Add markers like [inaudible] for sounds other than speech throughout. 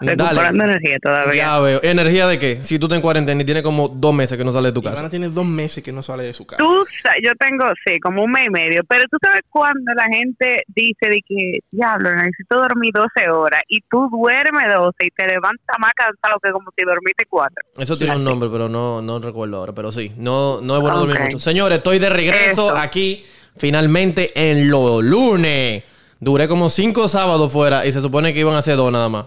Recuperando energía todavía. Ya veo. ¿Energía de qué? Si tú estás en cuarentena y tienes como dos meses que no sales de tu casa. Ivana tiene dos meses que no sale de su casa. Tú, sa- yo tengo, sí, como un mes y medio, pero tú sabes cuando la gente dice de que, diablo, necesito dormir 12 horas y tú duermes 12 y te levantas más cansado que como si dormiste 4. Eso tiene un nombre, pero no, no recuerdo ahora. Pero sí, no, no es bueno dormir mucho. Señores, estoy de regreso Eso. aquí finalmente en los lunes. Duré como cinco sábados fuera y se supone que iban a ser dos nada más.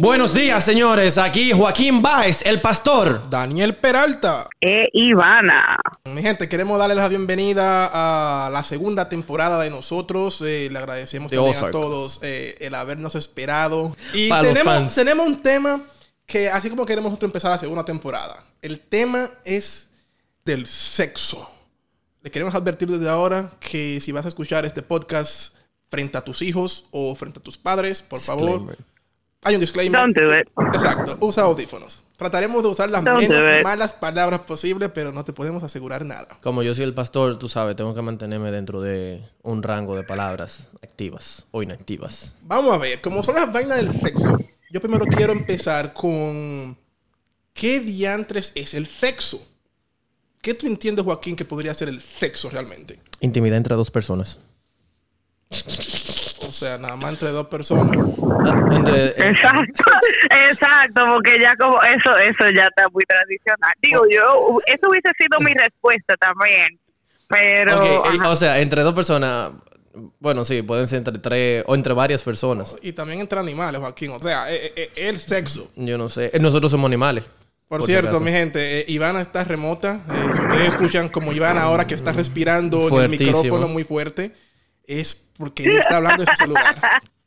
Buenos días, señores. Aquí Joaquín Báez, el pastor. Daniel Peralta. Eh, Ivana. Mi gente, queremos darles la bienvenida a la segunda temporada de nosotros. Eh, le agradecemos De también a todos eh, el habernos esperado. Y tenemos, tenemos un tema que, así como queremos nosotros empezar la segunda temporada, el tema es del sexo. Le queremos advertir desde ahora que si vas a escuchar este podcast frente a tus hijos o frente a tus padres, por favor, Disclaimer. hay un disclaimer. Don't do it. Exacto, usa audífonos. Trataremos de usar las Don't menos malas palabras posibles, pero no te podemos asegurar nada. Como yo soy el pastor, tú sabes, tengo que mantenerme dentro de un rango de palabras activas o inactivas. Vamos a ver, como son las vainas del sexo, yo primero quiero empezar con ¿qué diantres es el sexo? ¿Qué tú entiendes, Joaquín, que podría ser el sexo realmente? Intimidad entre dos personas. O sea, nada más entre dos personas. Ah, entre- eh, Exacto, exacto, porque ya como eso, eso ya está muy tradicional. Digo, yo, eso hubiese sido mi respuesta también, pero... eh, o sea, entre dos personas. Bueno, sí, pueden ser entre tres o entre varias personas. Y también entre animales, Joaquín. O sea, eh, eh, el sexo. Yo no sé. Eh, Nosotros somos animales. Por, cierto, mi gente, eh, Ivana está remota. Eh, si ustedes escuchan como Ivana ahora que está respirando en el micrófono muy fuerte, es porque está hablando de su celular.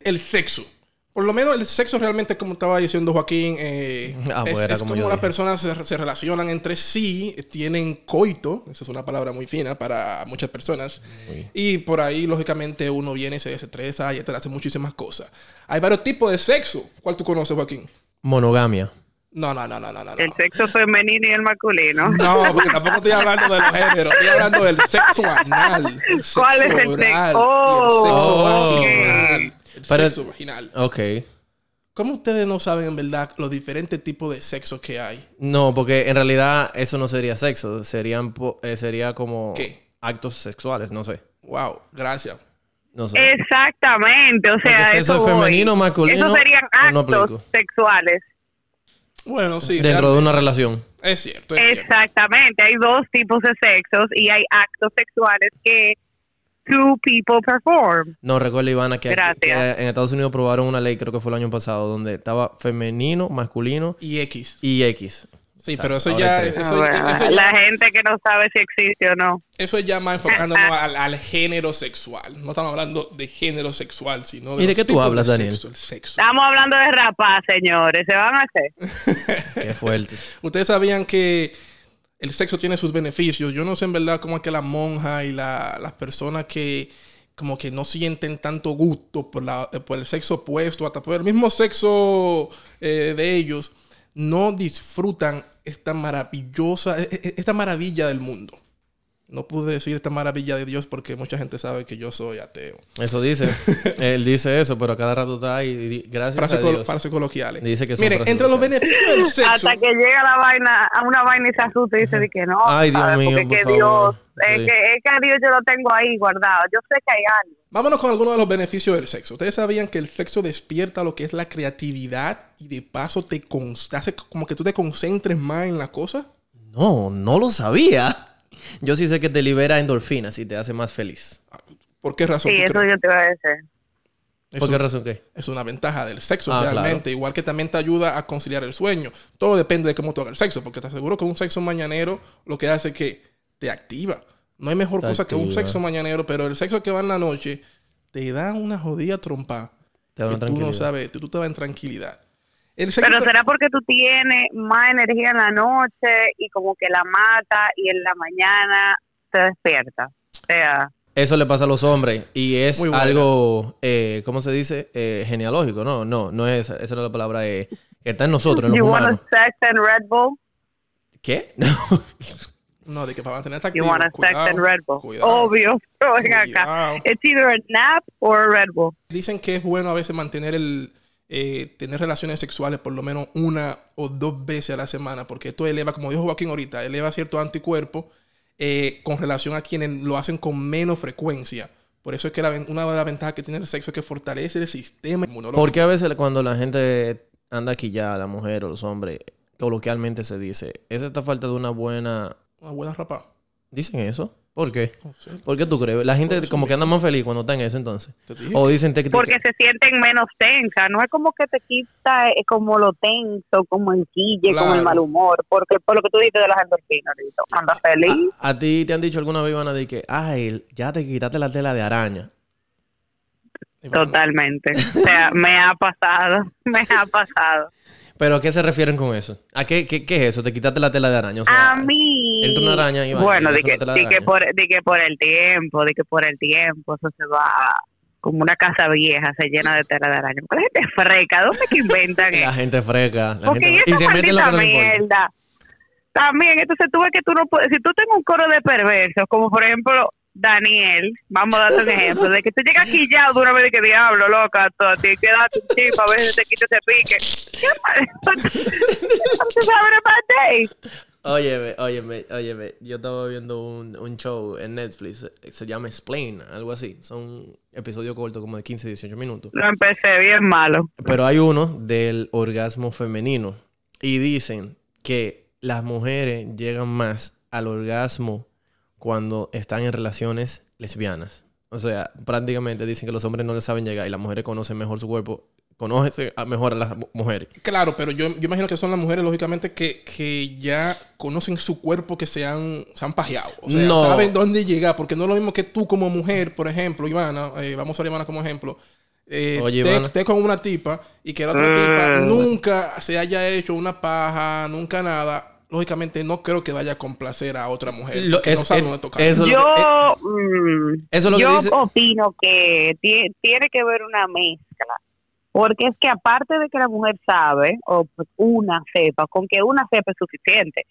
El sexo. Por lo menos el sexo realmente, como estaba diciendo Joaquín, eh, [laughs] Ah, es, pues es como las personas se, se relacionan entre sí, tienen coito, esa es una palabra muy fina para muchas personas, y por ahí, lógicamente, uno viene y se desestresa y hace muchísimas cosas. Hay varios tipos de sexo. ¿Cuál tú conoces, Joaquín? Monogamia. No, no, no, no, no, no. El sexo femenino y el masculino. No, porque tampoco estoy hablando de los géneros, estoy hablando del sexo anal. El sexo ¿Cuál es el oral sexo? y el sexo Oh, vaginal. El Pero- sexo vaginal. Ok. ¿Cómo ustedes no saben en verdad los diferentes tipos de sexo que hay? No, porque en realidad eso no sería sexo. Serían, po- eh, sería como ¿Qué? actos sexuales. No sé. Wow, gracias. No sé. Exactamente, o sea, Porque eso eso es voy. femenino, masculino, Esos serían no actos aplico. sexuales. Bueno, sí. Dentro de una relación. Es cierto, es cierto. Exactamente, hay dos tipos de sexos y hay actos sexuales que two people perform. No, recuerda, Ivana, que, aquí- Gracias. que en Estados Unidos aprobaron una ley, creo que fue el año pasado, donde estaba femenino, masculino Y X. y X. Sí, Exacto, pero eso ya, hay tres. eso, Bueno, eso la ya, gente que no sabe si existe o no. eso es ya más enfocándonos [laughs] al, al género sexual. No estamos hablando de género sexual, sino de ¿Y de qué tú hablas, de Daniel? sexo, el sexo. Estamos hablando de rapaz, señores, se van a hacer. [laughs] Qué fuerte. Ustedes sabían que el sexo tiene sus beneficios. Yo no sé en verdad cómo es que la monja y la- las personas que como que no sienten tanto gusto por, por el sexo opuesto, hasta por el mismo sexo eh, de ellos, no disfrutan esta maravillosa, e- e- esta maravilla del mundo. No pude decir esta maravilla de Dios porque mucha gente sabe que yo soy ateo. Eso dice. [laughs] Él dice eso, pero a cada rato está ahí. Gracias Frases, a Dios. frases coloquiales. Dice que son Miren, entre los beneficios del sexo... Hasta que llega la vaina, a una vaina y se asusta y dice de que no. Ay, Dios ¿sabes? mío, Porque por que favor. Dios, Sí. es, que, es que a Dios yo lo tengo ahí guardado. Yo sé que hay algo. Vámonos con algunos de los beneficios del sexo. Ustedes sabían que el sexo despierta lo que es la creatividad y de paso te hace como que tú te concentres más en la cosa. No, no lo sabía. Yo sí sé que te libera endorfinas y te hace más feliz. ¿Por qué razón? Sí, tú eso crees? yo te iba a decir. ¿Por qué razón qué? es una ventaja del sexo Ah, realmente. Igual que también te ayuda a conciliar el sueño. Todo depende de cómo tú hagas el sexo. Porque te aseguro que un sexo mañanero lo que hace es que te activa. No hay mejor Te cosa que un sexo mañanero, pero el sexo que va en la noche te da una jodida trompa. Te da que tú no sabes, tú, tú te vas en tranquilidad. El sexo Pero será porque tú tienes más energía en la noche y como que la mata y en la mañana te despierta. O sea, Eso le pasa a los hombres y es algo, eh, ¿cómo se dice? Eh, genealógico, ¿no? No, no es, esa no es la palabra, eh, que está en nosotros, en los you humanos. sex and Red Bull? ¿Qué? [laughs] No, de que para mantenerte You activo. want a sex cuidado, and Red Bull. cuidado. Obvio. Pero ven acá. Cuidado. It's either a nap or a Red Bull. Dicen que es bueno a veces mantener el. Eh, tener relaciones sexuales por lo menos una o dos veces a la semana, porque esto eleva, como dijo Joaquín ahorita, eleva cierto anticuerpo eh, con relación a quienes lo hacen con menos frecuencia. Por eso es que la una de las ventajas que tiene el sexo es que fortalece el sistema inmunológico. Porque a veces cuando la gente anda aquí ya, la mujer o los hombres, coloquialmente se dice, esa está falta de una buena... Una buena rapa. ¿Dicen eso? ¿Por qué? ¿Por qué tú crees? La gente como que anda más feliz cuando está en eso entonces. O dicen te, te- Porque se sienten menos tensas. No es como que te quita eh, como lo tenso, como el quille, como Claro. el mal humor. Porque por lo que tú dices de las endorfinas, Lito, anda feliz. a, a ti te han dicho alguna vez, Ivana, de que, ay, ya te quitaste la tela de araña. Totalmente. O sea, me ha pasado. [laughs] Me ha pasado. ¿Pero a qué se refieren con eso? ¿A qué, qué, qué es eso? ¿Te quitaste la tela de araña? O sea, a mí. entra una araña y va, Bueno, y de que, la de, que por, de que por el tiempo, de que por el tiempo, eso se va como una casa vieja, se llena de tela de araña. ¿Cuál gente freca? ¿Dónde que inventan [laughs] La eso? gente freca. La Porque gente y se lo que no mierda. También, entonces tú ves que tú no puedes, si tú tienes un coro de perversos, como por ejemplo Daniel, vamos a darte un ejemplo, de que tú llegas aquí ya de una vez de que diablo, loca, tú, a ti quédate un chip, a veces te quita ese pique. ¿Qué sabes? [laughs] Óyeme, óyeme, óyeme. Yo estaba viendo un, un show en Netflix. Se llama Explain, algo así. Son episodios cortos como de 15, 18 minutos. Lo empecé bien malo. Pero hay uno del orgasmo femenino. Y dicen que las mujeres llegan más al orgasmo cuando están en relaciones lesbianas. O sea, prácticamente dicen que los hombres no les saben llegar y las mujeres conocen mejor su cuerpo. Conocen mejor a las mu- mujeres. Claro, pero yo, yo imagino que son las mujeres, lógicamente, que, que ya conocen su cuerpo, que se han, se han pajeado. O sea, No. saben dónde llegar, porque no es lo mismo que tú como mujer, por ejemplo, Ivana, eh, vamos a a Ivana como ejemplo, eh, Oye, te- con una tipa y que la otra Mm. tipa nunca se haya hecho una paja, nunca nada. Lógicamente no creo que vaya a complacer a otra mujer. Lo- porque es- no sabe es- dónde tocar. eso- lo que- Yo, eso es lo que yo dice- opino que ti- tiene que haber una mezcla. Porque es que aparte de que la mujer sabe, o una sepa, con que una sepa es suficiente.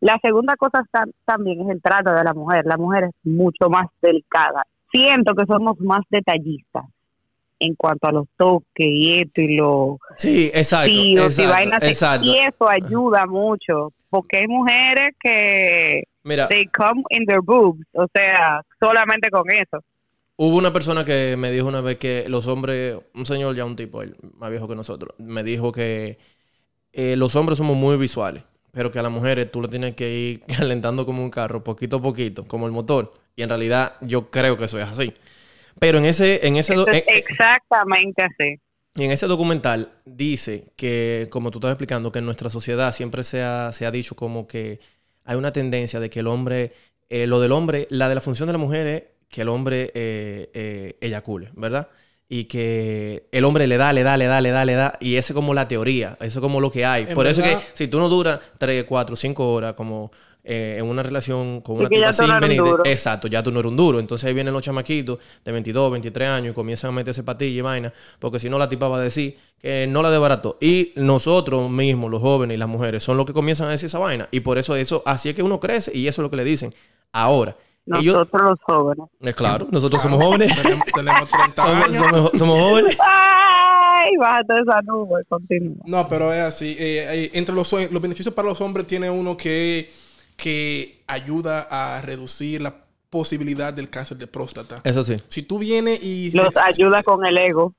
La segunda cosa está- también es el trato de la mujer. La mujer es mucho más delicada. Siento que somos más detallistas en cuanto a los toques y esto y lo Sí, exacto. tíos y vainas. exacto. Y eso ayuda mucho. Porque hay mujeres que Mira, they come in their boobs, o sea, solamente con eso. Hubo una persona que me dijo una vez que los hombres, un señor ya un tipo, él, más viejo que nosotros, me dijo que eh, los hombres somos muy visuales, pero que a las mujeres tú lo tienes que ir [laughs] calentando como un carro, poquito a poquito, como el motor. Y en realidad yo creo que eso es así. Pero en ese, en ese, do- Eso es en- exactamente así. y en ese documental dice que, como tú estás explicando, que en nuestra sociedad siempre se ha, se ha dicho como que hay una tendencia de que el hombre, eh, lo del hombre, la de la función de la mujer es que el hombre eh, eh, eyacule, ¿verdad? Y que el hombre le da, le da, le da, le da, le da. Y esa es como la teoría, eso es como lo que hay. En Por eso verdad- que si tú no duras 3, 4, 5 horas como eh, en una relación con una tipa no sin duro. exacto, ya tú no eres un duro. Entonces ahí vienen los chamaquitos de 22, 23 años y comienzan a meterse patilla y vaina, porque si no la tipa va a decir que no la desbarató. Y nosotros mismos, los jóvenes y las mujeres, son los que comienzan a decir esa vaina. Y por eso, eso así es que uno crece y eso es lo que le dicen. Ahora, ellos, Nosotros los jóvenes. es claro, nosotros somos jóvenes. Tenemos, tenemos 30 somos, años. somos- somos jóvenes. Ay, bájate esa nube, continúa. No, pero es así. Eh, eh, entre los, los beneficios para los hombres tiene uno que, que ayuda a reducir la posibilidad del cáncer de próstata. Eso sí. Si tú vienes y... Los ayuda con el ego.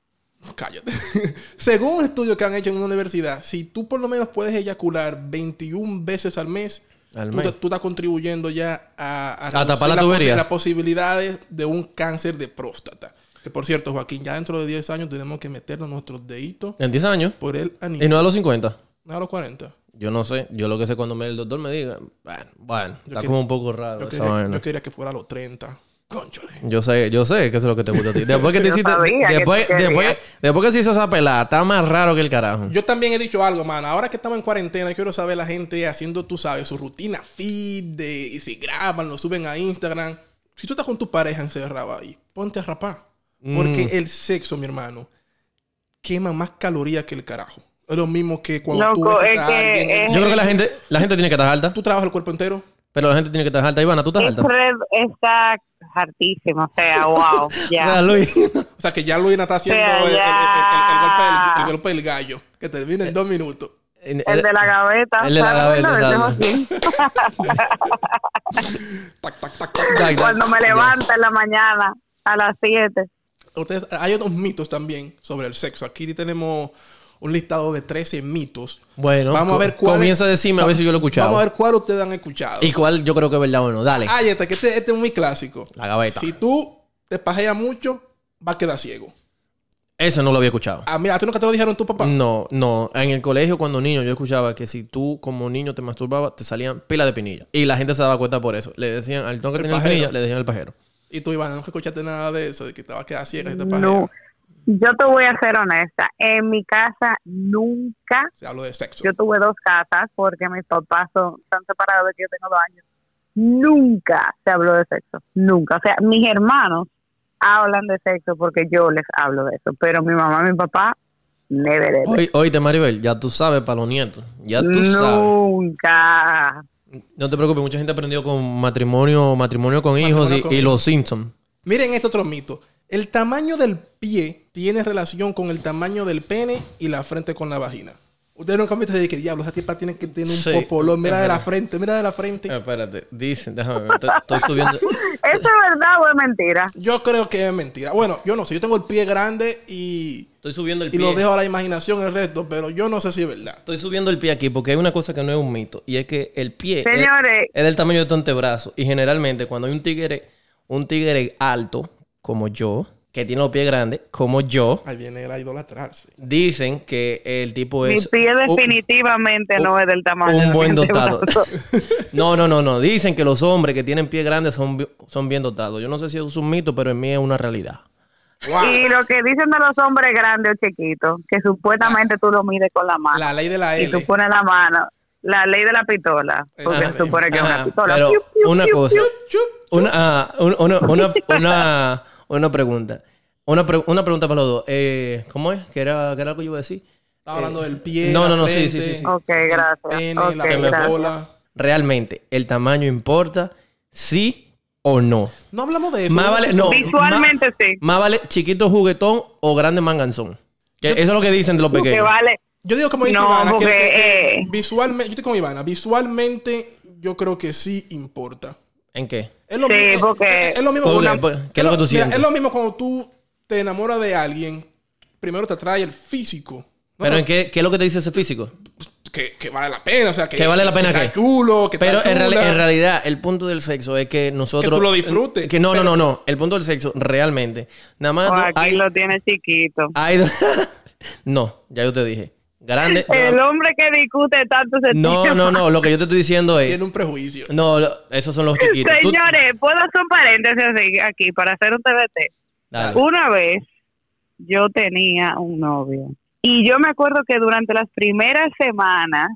Cállate. [laughs] Según estudios que han hecho en una universidad, si tú por lo menos puedes eyacular 21 veces al mes, Al tú, mes. te- tú estás contribuyendo ya a, A reducir tapar la tubería. las posibilidades de un cáncer de próstata. Que por cierto, Joaquín, ya dentro de 10 años tenemos que meternos nuestros deditos En 10 años. por el anillo. Y no a los 50. No a los 40. Yo no sé. Yo lo que sé cuando me, el doctor me diga, bueno, bueno, está quería- como un poco raro Yo esa quería, vaina. yo quería que fuera a los 30. Conchole. Yo sé, yo sé que eso es lo que te gusta a ti. Después que [laughs] te hiciste. Después, después, después que se hizo esa pelada, está más raro que el carajo. Yo también he dicho algo, man. Ahora que estamos en cuarentena, quiero saber la gente haciendo, tú sabes, su rutina feed, de, y si graban, lo suben a Instagram. Si tú estás con tu pareja encerrada ahí, ponte a rapar. Porque Mm. el sexo, mi hermano, quema más calorías que el carajo. Es lo mismo que cuando tú Loco, besas es a que alguien. es- Yo creo que la gente, la gente tiene que estar alta. Tú trabajas el cuerpo entero. Pero la gente tiene que estar alta. Ivana, ¿tú estás Es alta? red- está hartísimo, o sea, [laughs] wow, O ya. sea, Luis. [laughs] O sea que ya Luina está haciendo sea, el, el- el- el- el ya. golpe del, el golpe del gallo, que termina en dos minutos. El de la gaveta. El de la gaveta. Tac, tac, tac, tac. Cuando me Ya. levanto en la mañana a las 7. Ustedes, hay otros mitos también sobre el sexo. Aquí tenemos un listado de 13 mitos. Bueno, Vamos a ver cuál. comienza a decirme a ver si yo lo he escuchado. Vamos a ver cuál ustedes han escuchado. Y cuál yo creo que es verdad o no. Dale. Ah, este, que este, este es muy clásico. La gaveta. Si tú te pajeas mucho, vas a quedar ciego. Eso no lo había escuchado. Ah, mira, ¿a ti nunca te lo dijeron tu papá? No, no. En el colegio, cuando niño, yo escuchaba que si tú como niño te masturbabas, te salían pila de pinilla. Y la gente se daba cuenta por eso. Le decían, al toque El tenía pajero. pinilla, le decían el pajero. Y tú, Iván, no escuchaste nada de eso, de que te vas a quedar ciega si te pajeas. No. Yo te voy a ser honesta. En mi casa nunca, Se habla de sexo. yo tuve dos casas porque mis papás son, están separados de que yo tengo dos años. Nunca se habló de sexo. Nunca. O sea, mis hermanos hablan de sexo porque yo les hablo de eso. Pero mi mamá y mi papá, never ever. Hoy, oíste, Maribel, ya tú sabes para los nietos. Ya tú sabes. Nunca. No te preocupes, mucha gente aprendió con matrimonio, matrimonio con hijos y, con y hijos. los Simpsons. Miren este otro mito. El tamaño del pie tiene relación con el tamaño del pene y la frente con la vagina. Ustedes nunca han visto de que diablo, esa tipa tiene que tener un Sí, popolón. Mira es de la frente, mira de la frente. Eh, espérate, dicen, déjame ver. Estoy, subiendo. [laughs] ¿Eso es verdad o es mentira? Yo creo que es mentira. Bueno, yo no sé, yo tengo el pie grande y, Estoy subiendo el y pie. lo dejo a la imaginación el resto, pero yo no sé si es verdad. Estoy subiendo el pie aquí porque hay una cosa que no es un mito. Y es que el pie es- Señores, es, del tamaño de tu antebrazo. Y generalmente cuando hay un tigre, un tigre alto, como yo, que tiene los pies grandes, como yo, Ahí viene la idolatrarse. dicen que el tipo mi es... pie un- definitivamente un- no es del tamaño. un buen mi dotado. [laughs] No, no, no, no. Dicen que los hombres que tienen pies grandes son, son bien dotados. Yo no sé si es un mito, pero en mí es una realidad. Wow. Y lo que dicen de los hombres grandes o chiquitos, que supuestamente tú lo mides con la mano. La ley de la y L. tú pones la mano, la ley de la pistola, porque supone que es una pistola. pero Piu, piu, una piu, cosa. Una, un- una, una, una, [laughs] una pregunta. Una, pre- una pregunta para los dos. Eh, ¿Cómo es? ¿Qué era, qué era lo que yo iba a decir? Estaba hablando del pie. no, no, no, sí, frente, sí, sí, sí. Ok, gracias. pene, Ok, la gracias. cola. ¿Realmente el tamaño importa? ¿Sí o no? No hablamos de eso. Más vale, no. Visualmente sí. Más vale chiquito juguetón o grande manganzón. Que eso es lo que dicen de los Que pequeños. vale. Yo digo como dice No, Ivana, que- porque, que, que eh, visualmente, yo estoy como Ivana, visualmente yo creo que sí importa. ¿En qué? Es lo, Sí, mi- es- porque- es, es lo mismo Porque, cuando- pues, ¿qué es lo que tú mira, sientes? es lo mismo cuando tú te enamoras de alguien, primero te atrae el físico. ¿no? ¿Pero en qué, qué es lo que te dice ese físico? que, que vale la pena, o sea, que, ¿Que vale la pena que qué? que Pero está en, reali- chula. en realidad, el punto del sexo es que nosotros. Que tú lo disfrutes. Que no, Pero- no, no, no. El punto del sexo, realmente. Nada más. O no- aquí hay, lo tiene chiquito. hay [laughs] no, ya yo te dije. Grande. El hombre que discute tanto ese No, no, no. Lo que yo te estoy diciendo es. Tiene un prejuicio. No, lo- esos son los chiquitos. Tú- Señores, puedo hacer un paréntesis así aquí para hacer un TBT. Dale. Una vez yo tenía un novio y yo me acuerdo que durante las primeras semanas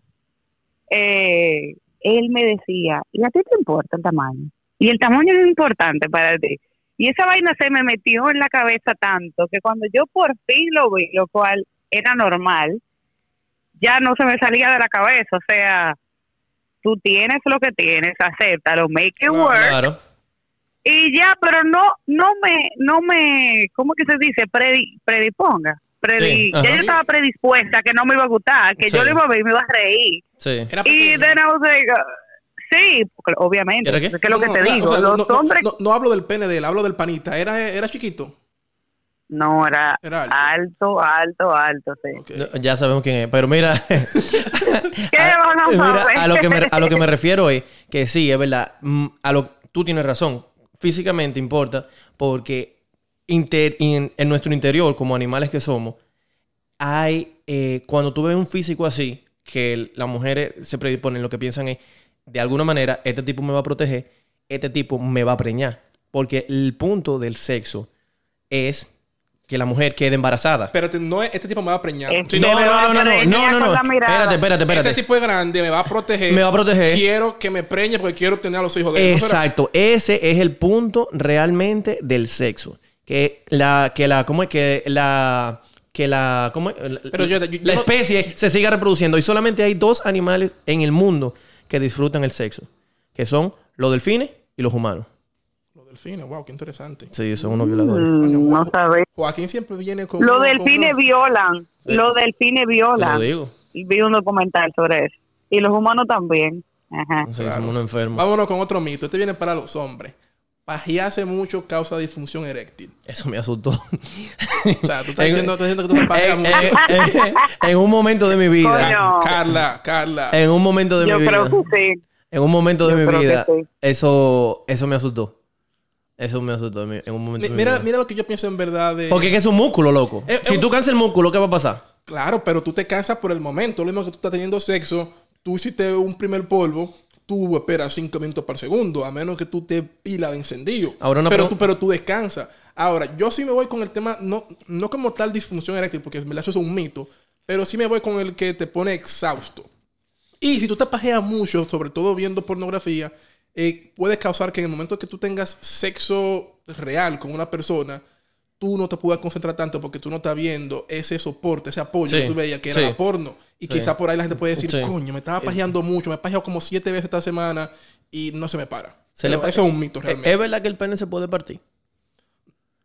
eh, él me decía, ¿y a ti te importa el tamaño? Y el tamaño es importante para ti. Y esa vaina se me metió en la cabeza tanto que cuando yo por fin lo vi, lo cual era normal, ya no se me salía de la cabeza. O sea, tú tienes lo que tienes, acéptalo, make it work Claro. y ya, pero no, no me, no me, ¿cómo que se dice? Predi- predisponga. Predi- Sí, ya yo estaba predispuesta que no me iba a gustar, que Sí. yo lo iba a ver y me iba a reír. Sí. Era Y then I was like, uh, sí, obviamente, ¿Era qué? es que es lo que no, te digo, o sea, los no, no, hombres, No, no hablo del pene de él, hablo del panita. ¿Era, era chiquito? No, era, Era alto. alto, alto, alto, sí. Ya sabemos quién es. Pero mira. [laughs] ¿Qué [laughs] van a mira, a lo que me, a lo que me refiero es que sí, es verdad. mm, A lo, tú tienes razón. Físicamente importa porque inter- en, en nuestro interior, como animales que somos, hay. eh, cuando tú ves un físico así, que las mujeres se predisponen, lo que piensan es, de alguna manera, este tipo me va a proteger, este tipo me va a preñar. Porque el punto del sexo es que la mujer quede embarazada. Pero te- no es- este tipo me va a preñar. Es- Sí, No, no, no, no, no, no, no, no. Espérate, espérate, espérate. Este tipo es grande, me va a proteger. Me va a proteger. Quiero que me preñe porque quiero tener a los hijos de él. Exacto, ese es el punto realmente del sexo. Que la, que la, ¿cómo es que la, que la, ¿cómo es? La, Pero yo- yo- yo la no- especie se siga reproduciendo y solamente hay dos animales en el mundo que disfrutan el sexo, que son los delfines y los humanos. Delfines, wow, qué interesante. Sí, son unos violadores. Mm, no sabéis. Joaquín siempre viene con. Los delfines violan. Los delfines Te lo violan. digo. Y Vi un documental sobre eso. Y los humanos también. Ajá. Sé, que somos unos enfermos. Vámonos con otro mito. Este viene para los hombres. Pajearse mucho causa disfunción eréctil. Eso me asustó. O sea, tú estás [laughs] En- diciendo, estás diciendo que tú te pajeas en, mucho. en- en- en un momento de mi vida. Coño. Carla, Carla. En un momento de Yo mi creo vida. que sí. En un momento de Yo mi creo vida. sí. Eso, eso me asustó. Eso me asustó en un momento Mi- mira, mira lo que yo pienso en verdad de... Porque es que es un músculo, loco. Eh, si eh, tú cansas el músculo, ¿qué va a pasar? Claro, pero tú te cansas por el momento. Lo mismo que tú estás teniendo sexo, tú hiciste un primer polvo, tú esperas 5 minutos por segundo, a menos que tú te pila de encendido. Ahora una pero, tú, pero tú descansas. Ahora, yo sí me voy con el tema, no, no como tal disfunción eréctil, porque en verdad eso es un mito, pero sí me voy con el que te pone exhausto. Y si tú te pajeas mucho, sobre todo viendo pornografía, eh, puede causar que en el momento que tú tengas sexo real con una persona, tú no te puedas concentrar tanto porque tú no estás viendo ese soporte, ese apoyo Sí, que tú veías que era sí. la porno. Y Sí. quizá por ahí la gente puede decir, Sí. coño, me estaba pajeando mucho, me he pajeado como siete veces esta semana y no se me para. Se le pa- eso es un mito ¿Es realmente. es verdad que el pene se puede partir?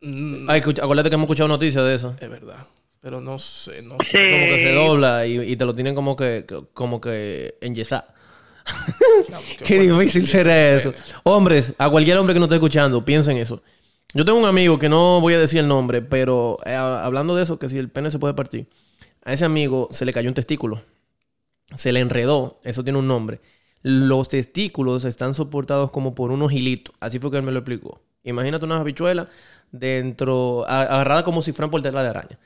Mm, Ay, acuérdate que hemos escuchado noticias de eso. es verdad. Pero no sé, no Sí. sé. Como que se dobla y, y te lo tienen como que, que- como que enyesar. [laughs] Qué difícil será eso. Hombres, a cualquier hombre que no esté escuchando, piensen eso. Yo tengo un amigo que no voy a decir el nombre, pero eh, hablando de eso, que si el pene se puede partir, a ese amigo se le cayó un testículo. Se le enredó, eso tiene un nombre. Los testículos están soportados como por unos hilitos. Así fue que él me lo explicó. Imagínate unas habichuelas dentro, a- agarradas como si fueran por tela de araña.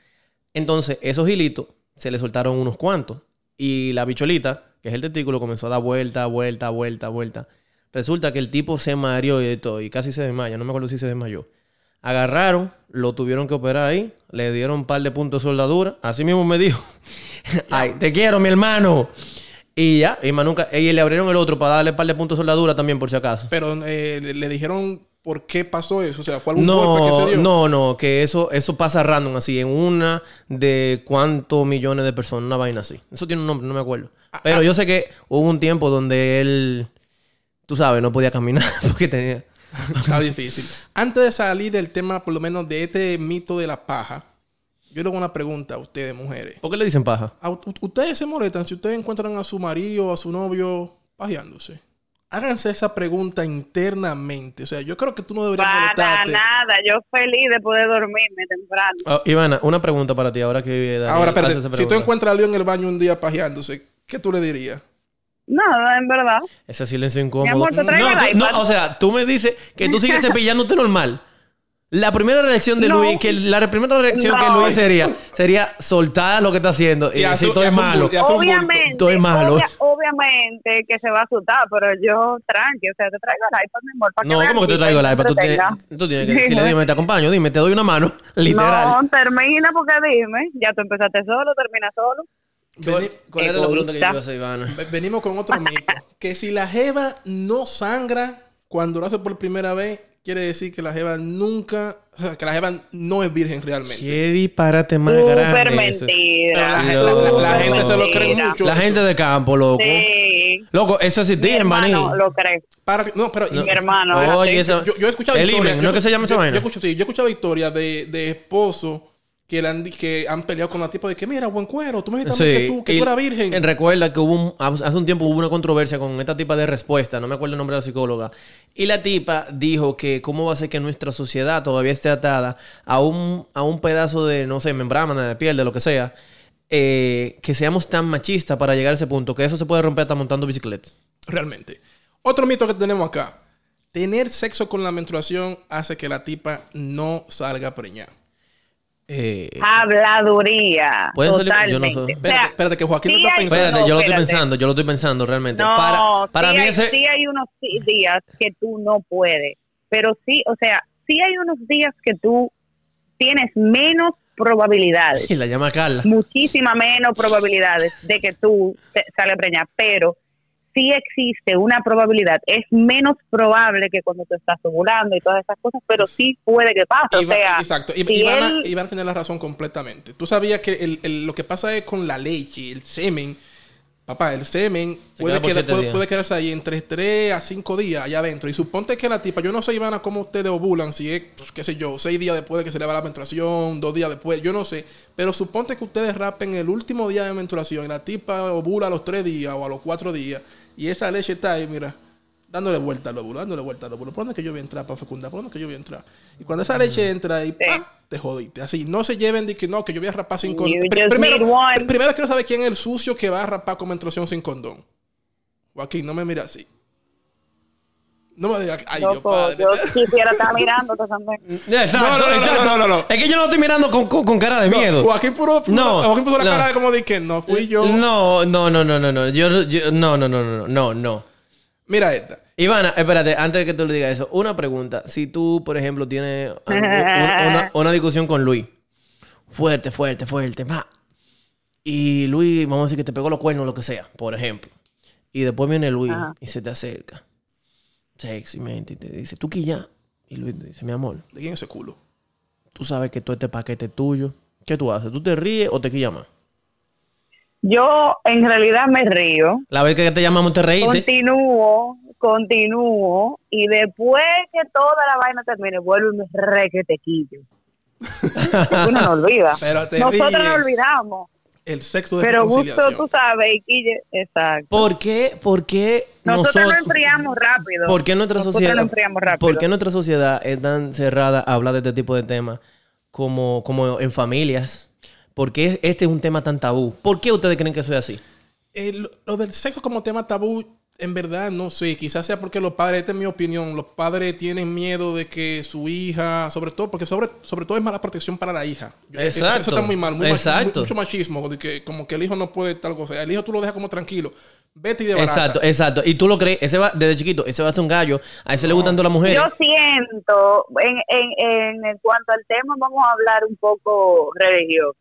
Entonces, esos hilitos se le soltaron unos cuantos. Y la bichuelita, que es el testículo, comenzó a dar vuelta, vuelta, vuelta, vuelta. Resulta que el tipo se mareó y de todo, y casi se desmaya. No me acuerdo si se desmayó. Agarraron, lo tuvieron que operar ahí, le dieron un par de puntos de soldadura. Así mismo me dijo: [laughs] Ay, te quiero, mi hermano. Y ya, y más nunca. Y le abrieron el otro para darle un par de puntos de soldadura también, por si acaso. Pero eh, le dijeron por qué pasó eso. O sea, fue algún golpe que No, se dio. no, no, que eso, eso pasa random así, en una de cuántos millones de personas, una vaina así. Eso tiene un nombre, no me acuerdo. Ah, Pero yo sé que hubo un tiempo donde él, tú sabes, no podía caminar [laughs] porque tenía... Está difícil. Antes de salir del tema, por lo menos de este mito de la paja, yo le hago una pregunta a ustedes, mujeres. ¿Por qué le dicen paja? ¿A u- ustedes se molestan si ustedes encuentran a su marido o a su novio pajeándose? Háganse esa pregunta internamente. O sea, yo creo que tú no deberías Para molestarte. nada. Yo feliz de poder dormirme temprano. Ah, Ivana, una pregunta para ti ahora que Daniel Ahora, espérate, si tú encuentras a Leo en el baño un día pajeándose, ¿qué tú le dirías? Nada, en verdad. Ese silencio Mi incómodo. amor, te no, tú- no, o sea, tú me dices que tú sigues [laughs] cepillándote normal. La primera reacción de No. Luis, que la primera reacción que No. Luis sería, sería soltar lo que está haciendo y, Y decir hace- todo es malo. Obviamente, Todo es malo. obvia- obviamente que se va a asustar, pero yo tranqui, o sea, te traigo el iPad, mi amor, para No, que ¿cómo que te traigo el iPad? Tú te tú tienes que decirle, [laughs] dime, te acompaño, dime, te doy una mano. [laughs] Literal. No, termina porque dime, ya tú empezaste solo, termina solo. Veni- ¿Cuál era la pregunta que yo iba a hacer, Ivana? ve- venimos con otro mito. que si la jeva no sangra cuando lo hace por primera vez, quiere decir que la jeva nunca, o sea, que la jeva no es virgen realmente. Qué disparate más Súper grande mentira. La, gente- la- la- la gente se lo cree mucho. La eso. gente de campo, loco. Sí. Loco, eso Mi en Baní. hermano lo cree. Para- no, pero Mi hermano. Oye, eso- yo, yo he escuchado El historias. himen, ¿no yo- es que se llama esa yo- vaina? Yo, escucho, sí, yo he escuchado historias de, de esposos que, le han, que han peleado con la tipa de que, mira, buen cuero, tú me dijiste mí que tú, que y- tú eras virgen. en- Recuerda que hubo un- hace un tiempo hubo una controversia con esta tipa de respuesta, no me acuerdo el nombre de la psicóloga. Y la tipa dijo que cómo va a ser que nuestra sociedad todavía esté atada a un, a un pedazo de, no sé, membrana, de piel, de lo que sea, eh, que seamos tan machistas para llegar a ese punto, que eso se puede romper hasta montando bicicletas. Realmente. Otro mito que tenemos acá. Tener sexo con la menstruación hace que la tipa no salga preñada. Eh, Habladuría. Puede salir- yo no Totalmente. sé. O Espérate, sea, espérate, que Joaquín sí no está pensando. espérate, no, yo lo estoy espérate. pensando, yo lo estoy pensando realmente. No, para para sí, mí hay, ese... sí hay unos sí- días que tú no puedes, pero sí, o sea, sí hay unos días que tú tienes menos probabilidades, Y la llama Carla. muchísimas menos probabilidades de que tú te salgas preñada, pero sí existe una probabilidad, es menos probable que cuando tú estás ovulando y todas esas cosas, pero sí puede que pase, o sea, exacto. I- si Ivana, él- Ivana tiene la razón completamente. Tú sabías que el- el- lo que pasa es con la leche, el semen, Papá, el semen Se puede, queda quedar- puede, puede quedarse ahí entre 3 a 5 días allá adentro. Y suponte que la tipa, yo no sé, Ivana, cómo ustedes ovulan, si es, pues, qué sé yo, 6 días después de que se le va la menstruación, 2 días después, yo no sé. Pero suponte que ustedes rapen el último día de menstruación y la tipa ovula a los 3 días o a los 4 días. Y esa leche está ahí, mira, dándole vuelta al óvulo, dándole vuelta al óvulo. ¿Por dónde es que yo voy a entrar para fecundar? ¿Por dónde es que yo voy a entrar? Y cuando esa leche entra ahí, ¡pam! te jodiste. Así, no se lleven de que no, que yo voy a rapar sin condón. Primero, pri- primero quiero saber quién es el sucio que va a rapar con menstruación sin condón. Joaquín, no me mira así. No me digas, ay, Dios padre. yo quisiera estar mirándote también. Exacto, No, no, no, exacto. no, no, no. Es que yo no lo estoy mirando con, con- con cara de miedo. Joaquín puro, No, Joaquín puso la no. cara de como de que no fui yo. No, no, no, no, no, no. Yo, yo- no, no, no, no, no, no. Mira esta. Ivana, espérate, antes de que tú le digas eso, una pregunta. Si tú, por ejemplo, tienes una, una- una discusión con Luis, fuerte, fuerte, fuerte, va. Y Luis, vamos a decir que te pegó los cuernos, lo que sea, por ejemplo. Y después viene Luis Ajá. y se te acerca, sexymente, y te dice, tú quilla. Y Luis te dice, mi amor, ¿De quién es ese culo? tú sabes que todo este paquete es tuyo. ¿Qué tú haces? ¿Tú te ríes o te quillas más? Yo en realidad me río, La vez que te llamamos te reíste. continúo, continúo y después que toda la vaina termine, vuelvo y me re que te quillo. [laughs] Uno no olvida. Pero te Nosotros ríes. no olvidamos. El sexo de Pero gusto, reconciliación. tú sabes, y quille, exacto. ¿Por qué? ¿Por qué Nosotros, nosotros... nos enfriamos rápido. ¿Por qué nuestra Nosotros sociedad, nos enfriamos rápido. ¿Por qué nuestra sociedad es tan cerrada a hablar de este tipo de temas como, como en familias? ¿Por qué este es un tema tan tabú? ¿Por qué ustedes creen que eso es así? El- lo del sexo como tema tabú, en verdad, no sé. Quizás sea porque los padres, esta es mi opinión, los padres tienen miedo de que su hija, sobre todo, porque sobre, sobre todo es mala protección para la hija. Exacto. eso está muy mal, muy machi- Exacto. mucho machismo, de que como que el hijo no puede tal cosa. El hijo tú lo dejas como tranquilo. Vete y de barata. Exacto, exacto. Y tú lo crees, ese va, desde chiquito, ese va a ser un gallo, a ese le gustan todas las mujeres. Yo siento, en, en, en cuanto al tema, vamos a hablar un poco religioso.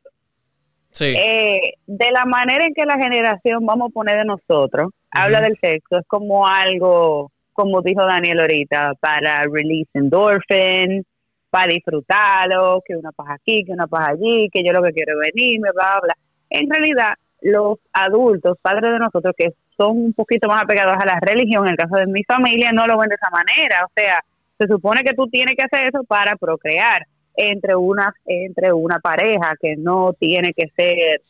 Sí. Eh, de la manera en que la generación, vamos a poner de nosotros, habla del sexo, es como algo, como dijo Daniel ahorita, para release endorphin, para disfrutarlo, que una paja aquí, que una paja allí, que yo lo que quiero es venirme, bla, bla. En realidad, los adultos, padres de nosotros, que son un poquito más apegados a la religión, en el caso de mi familia, no lo ven de esa manera. O sea, se supone que tú tienes que hacer eso para procrear entre una, entre una pareja, que no tiene que ser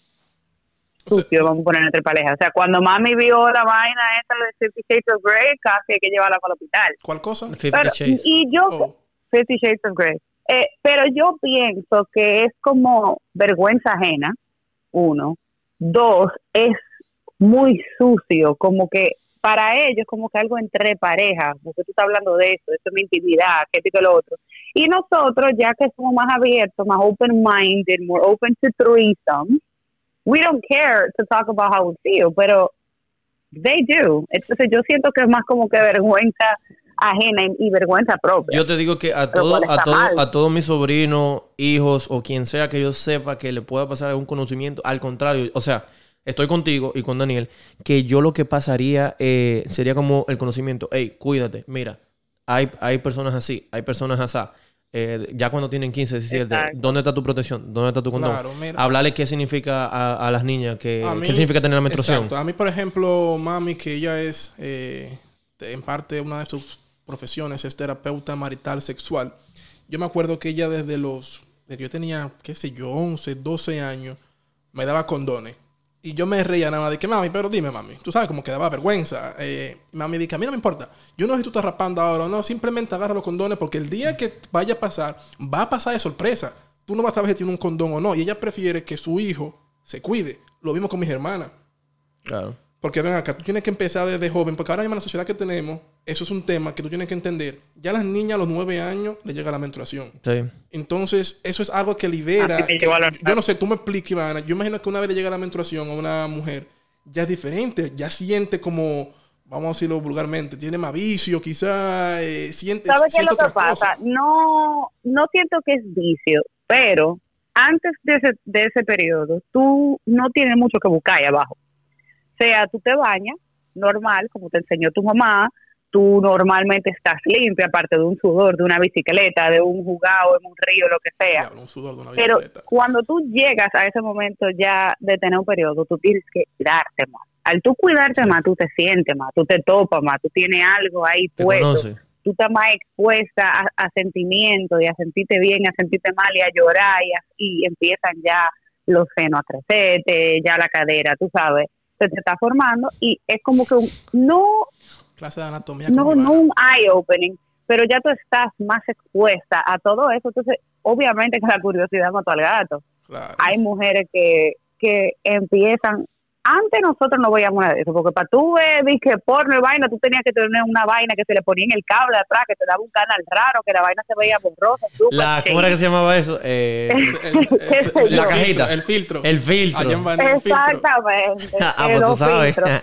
sucio, vamos a poner entre parejas. O sea, cuando mami vio la vaina esta de Fifty Shades of Grey, casi hay que llevarla para el hospital. ¿Cuál cosa? Pero, Shades. y yo, Oh. Fifty Shades of Grey. Eh, pero yo pienso que es como vergüenza ajena, uno. Dos, es muy sucio, como que para ellos como que algo entre parejas, porque tú estás hablando de eso, esto es mi intimidad, que esto y lo otro. Y nosotros, ya que somos más abiertos, más open-minded, more open to threesomes, we don't care to talk about how we feel, pero they do. Entonces yo siento que es más como que vergüenza ajena y vergüenza propia. Yo te digo que a todo, está a todo, a todos mis sobrinos, hijos o quien sea que yo sepa que le pueda pasar algún conocimiento, al contrario, o sea, estoy contigo y con Daniel, que yo lo que pasaría eh, sería como el conocimiento, hey, cuídate, mira, hay, hay personas así, hay personas así. Eh, ya cuando tienen 15, 17, Exacto. ¿dónde está tu protección? ¿Dónde está tu condón? Claro, mira. Hablarle qué significa a, a las niñas, que, A mí- qué significa tener la menstruación. Exacto. A mí, por ejemplo, mami, que ella es, eh, de- en parte, una de sus profesiones es terapeuta marital sexual. Yo me acuerdo que ella desde los, desde que yo tenía, qué sé yo, 11, 12 años, me daba condones. Y yo me reía nada más de que, mami, pero dime, mami, tú sabes, como que daba vergüenza. Eh, mami dice, a mí no me importa. Yo no sé si tú estás rapando ahora o no, simplemente agarra los condones porque el día que vaya a pasar, va a pasar de sorpresa. Tú no vas a saber si tiene un condón o no. Y ella prefiere que su hijo se cuide. Lo mismo con mis hermanas. Claro. Porque ven acá, tú tienes que empezar desde joven, porque ahora mismo en la sociedad que tenemos, eso es un tema que tú tienes que entender. Ya a las niñas a los nueve años le llega la menstruación. Sí. Entonces, eso es algo que libera. Que- yo no sé, tú me expliques, Ivana. Yo imagino que una vez le llega la menstruación a una mujer, ya es diferente, ya siente como, vamos a decirlo vulgarmente, tiene más vicio, quizá eh, siente, ¿Sabes qué es lo que pasa? cosas. No, no siento que es vicio, pero antes de ese, de ese periodo, tú no tienes mucho que buscar ahí abajo. O sea, tú te bañas normal, como te enseñó tu mamá, tú normalmente estás limpia, aparte de un sudor, de una bicicleta, de un jugado en un río, lo que sea. Diablo, un sudor de una Pero cuando tú llegas a ese momento ya de tener un periodo, tú tienes que cuidarte más. al tú cuidarte más, tú te sientes más, tú te topas más, tú tienes algo ahí Te puesto, conoce. tú estás más expuesta a, a sentimientos y a sentirte bien, a sentirte mal y a llorar y, a- y empiezan ya los senos a crecerte, ya la cadera, tú sabes, se te está formando y es como que un, no, Clase de anatomía. no, no un eye opening, pero ya tú estás más expuesta a todo eso, entonces obviamente que la curiosidad mató al gato Claro. hay mujeres que, que empiezan. Antes nosotros no veíamos nada de eso, porque para tú ver que porno y vaina, tú tenías que tener una vaina que se le ponía en el cable atrás, que te daba un canal raro, que la vaina se veía borrosa. La, ¿Cómo era que se llamaba eso? Eh, [laughs] El- el- el- ¿Qué [laughs] sé el filtro, El filtro. Exactamente. [laughs] ah, pues tú los sabes. filtros.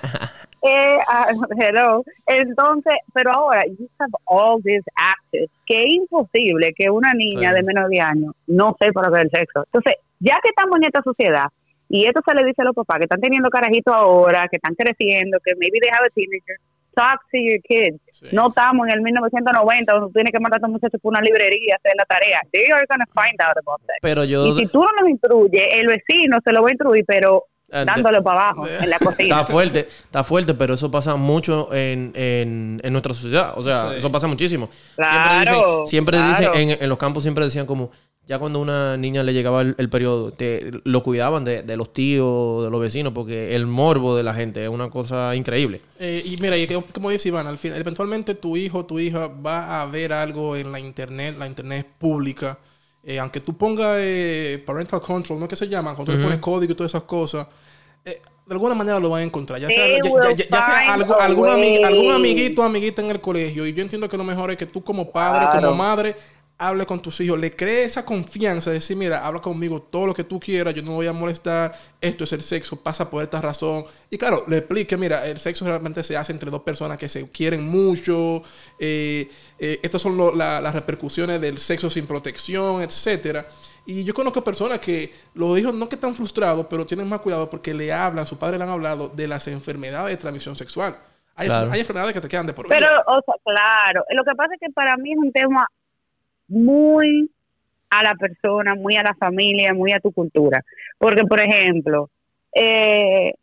Eh, ah, hello. Entonces, pero ahora, you have all this access, que es imposible que una niña Sí. de menos de 10 años no sepa lo que es el sexo. Entonces, ya que estamos en esta sociedad, y esto se le dice a los papás que están teniendo carajitos ahora, que están creciendo, que maybe they have a teenager, talk to your kids. Sí. No estamos en el 1990 donde tú tienes que mandar a tu muchacho por una librería a hacer la tarea. They are going to find out about that. Pero yo... Y si tú no los instruyes, el vecino se lo va a instruir, pero dándole para abajo [laughs] en la cocina. Está fuerte, está fuerte, pero eso pasa mucho en, en, en nuestra sociedad. O sea, Sí. eso pasa muchísimo. Claro, siempre dicen, siempre dicen en, en los campos siempre decían como, ya cuando una niña le llegaba el, el periodo, te, lo cuidaban de, de los tíos, de los vecinos, porque el morbo de la gente es una cosa increíble. Eh, y mira, y que- como dice Iván, al final, eventualmente tu hijo o tu hija va a ver algo en la internet, la internet es pública. Eh, aunque tú pongas eh, parental control, ¿no que se llama? Cuando tú le pones código y todas esas cosas, eh, de alguna manera lo van a encontrar. Ya sea, They ya- ya- will ya- ya sea find algo- a algún, ami- way. algún amiguito o amiguita en el colegio. Y yo entiendo que lo mejor es que tú como padre, Claro. como madre, hable con tus hijos, le cree esa confianza, de decir, mira, habla conmigo todo lo que tú quieras, yo no voy a molestar, esto es el sexo, pasa por esta razón. Y claro, le explique, mira, el sexo realmente se hace entre dos personas que se quieren mucho, eh, eh, estas son lo- la- las repercusiones del sexo sin protección, etcétera. Y yo conozco personas que los hijos no que están frustrados, pero tienen más cuidado porque le hablan, sus padres le han hablado de las enfermedades de transmisión sexual. Hay, Claro. hay enfermedades que te quedan de por Pero, vida. o sea, claro, lo que pasa es que para mí es un tema muy a la persona, muy a la familia, muy a tu cultura. Porque, por ejemplo, eh,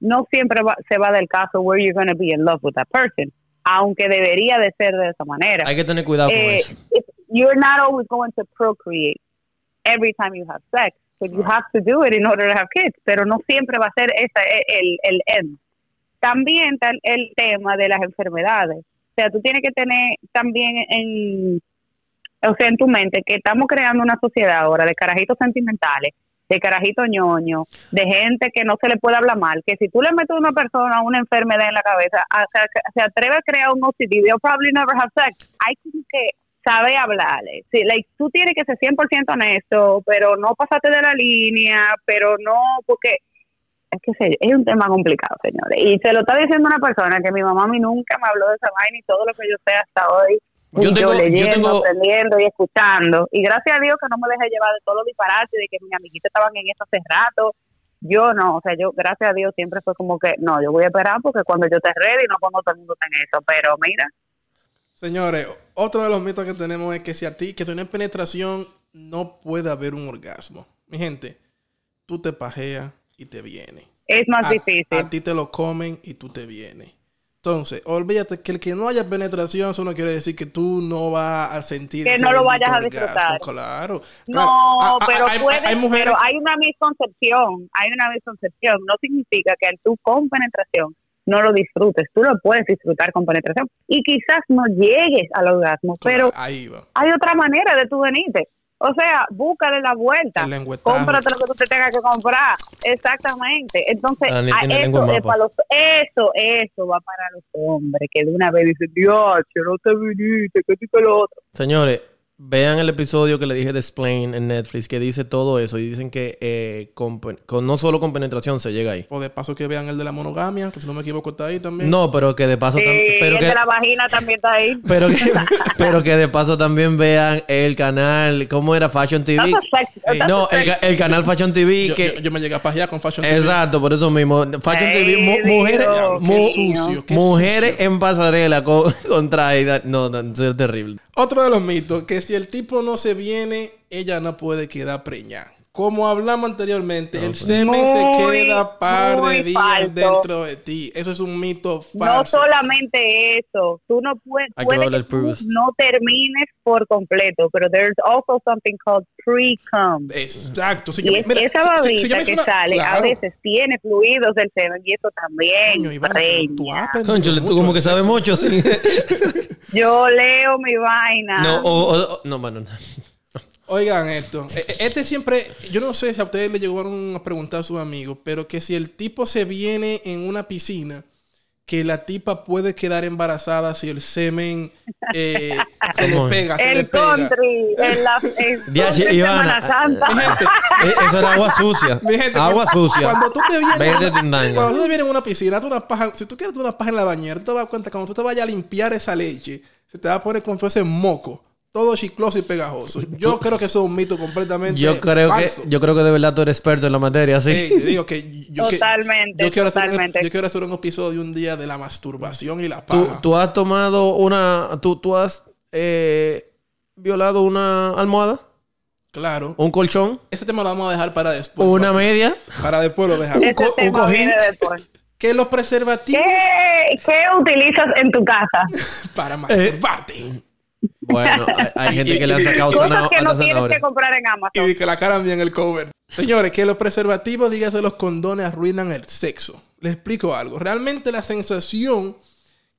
no siempre va- se va del caso where you're going to be in love with that person, aunque debería de ser de esa manera. Hay que tener cuidado con Eh, eso. you're not always going to procreate every time you have sex. So you have to do it in order to have kids, pero no siempre va a ser ese el, el end. También el tema de las enfermedades. O sea, tú tienes que tener también en, o sea, en tu mente que estamos creando una sociedad ahora de carajitos sentimentales, de carajitos ñoños, de gente que no se le puede hablar mal, que si tú le metes a una persona una enfermedad en la cabeza, se, atreve a crear un OCD, they'll probably never have sex. Hay que saber hablarle. Sí, like, tú tienes que ser 100% honesto, pero no pasarte de la línea, pero no, porque es que es un tema complicado, señores. Y se lo está diciendo una persona que mi mamá a mí nunca me habló de esa vaina y todo lo que yo sé hasta hoy. Yo tengo- yo leyendo, tengo- aprendiendo y escuchando. Y gracias a Dios que no me dejé llevar de todos los disparates, de que mis amiguitos estaban en eso hace rato. Yo no, o sea, yo, gracias a Dios, siempre fue como que, no, yo voy a esperar porque cuando yo te ready, no pongo todo el mundo en eso. Pero mira, Señores, otro de los mitos que tenemos es que si a ti, que tener penetración, no puede haber un orgasmo. Mi gente, tú te pajeas y te viene. es más a, difícil. a ti te lo comen y tú te vienes. Entonces, olvídate que el que no haya penetración, eso no quiere decir que tú no vas a sentir. Que no lo vayas a disfrutar. Claro. No, claro. Ah, ah, pero hay, puede, hay mujeres. pero hay una misconcepción, hay una misconcepción. No significa que tú con penetración no lo disfrutes. Tú lo puedes disfrutar con penetración y quizás no llegues al orgasmo, pero hay otra manera de tú venirte. O sea, búscale la vuelta. Cómprate lo que tú te tengas que comprar. Exactamente. Entonces, a eso, es para los, eso, eso va para los hombres que de una vez dicen, Dios, no te viniste, que que lo otro. Señores, vean el episodio que le dije de Explain en Netflix, que dice todo eso. Y dicen que eh, con, no solo con penetración se llega ahí. O de paso que vean el de la monogamia, que si no me equivoco está ahí también. No, pero que de paso Sí, también... Pero el que, de la vagina también está ahí. [laughs] pero, que, pero que de paso también vean el canal... ¿Cómo era? Fashion TV. That's No, el, canal Fashion TV yo, que... yo- yo me llegué a pajear con Fashion TV. Exacto, por eso mismo. Fashion TV, mu- Dios. mujeres, Qué mu- sucio, qué mujeres sucio. en pasarela con. [laughs] No, no, eso es terrible. Otro de los mitos, que si el tipo no se viene, ella no puede quedar preñada. Como hablamos anteriormente, el semen se queda par de días falso. dentro de ti. Eso es un mito No falso. solamente eso, tú no puedes, puede que tú no termines por completo, pero there's also something called pre-cum. Exacto. Si Y yo- es- mira, esa si- babita si que una- sale a veces tiene fluidos del semen y eso también Coño, tú has tú como que sabes mucho, sí. [laughs] Yo leo mi vaina. No, o- o- no, bueno. no. Oigan esto. E- e- Este siempre, yo no sé si a ustedes les llegaron a preguntar a sus amigos, pero que si el tipo se viene en una piscina, que la tipa puede quedar embarazada si el semen eh, [laughs] se le pega, se le el pega. country, en la [laughs] country Ivana. Semana Santa. Mi gente, [laughs] Eh, Eso era agua sucia. mi gente, Agua cuando- sucia. Cuando tú te vienes, cuando tú te vienes en una piscina, tú una paja, si tú quieres tú una paja en la bañera, tú te das cuenta que cuando tú te vayas a limpiar esa leche, se te va a poner como si fuese moco. Todo chicloso y pegajoso. Yo creo que eso es un mito completamente Yo creo que, yo creo que de verdad tú eres experto en la materia, sí. Ey, te digo que yo, que- Totalmente, yo quiero hacer un, totalmente. yo quiero hacer un episodio un día de la masturbación y la ¿Tú, paja. tú has tomado una. Tú, tú has eh, violado una almohada, Claro. un colchón, Este tema lo vamos a dejar para después. una media. Para después lo dejamos. Ese co- un cojín. que los preservativos ¿Qué, ¿Qué utilizas en tu casa? [laughs] para masturbarte. Bueno, [laughs] hay, hay gente que le ha sacado Cosas zana- que no tienes que zanahoria. comprar en Amazon. Y que la cara bien el cover. Señores, que los preservativos, dígase los condones, arruinan el sexo. Les explico algo. Realmente la sensación